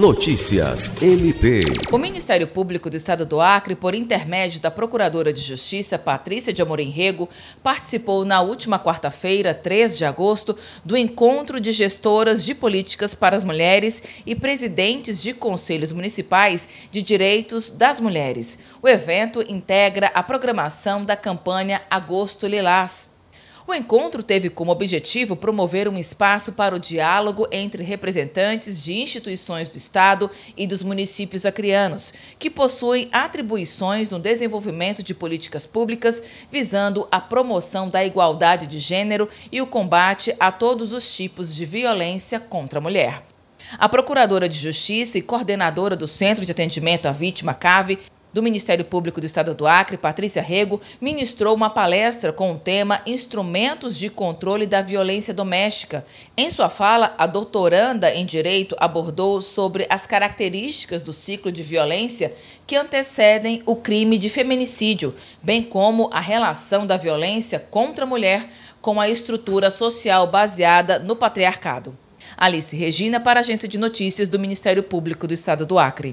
Notícias MP. O Ministério Público do Estado do Acre, por intermédio da Procuradora de Justiça Patrícia de Amorim Rego, participou na última quarta-feira, 3 de agosto, do encontro de gestoras de políticas para as mulheres e presidentes de conselhos municipais de direitos das mulheres. O evento integra a programação da campanha Agosto Lilás. O encontro teve como objetivo promover um espaço para o diálogo entre representantes de instituições do Estado e dos municípios acrianos, que possuem atribuições no desenvolvimento de políticas públicas visando a promoção da igualdade de gênero e o combate a todos os tipos de violência contra a mulher. A Procuradora de Justiça e coordenadora do Centro de Atendimento à Vítima, CAVE, do Ministério Público do Estado do Acre, Patrícia Rego, ministrou uma palestra com o tema Instrumentos de Controle da Violência Doméstica. Em sua fala, a doutoranda em Direito abordou sobre as características do ciclo de violência que antecedem o crime de feminicídio, bem como a relação da violência contra a mulher com a estrutura social baseada no patriarcado. Alice Regina, para a Agência de Notícias do Ministério Público do Estado do Acre.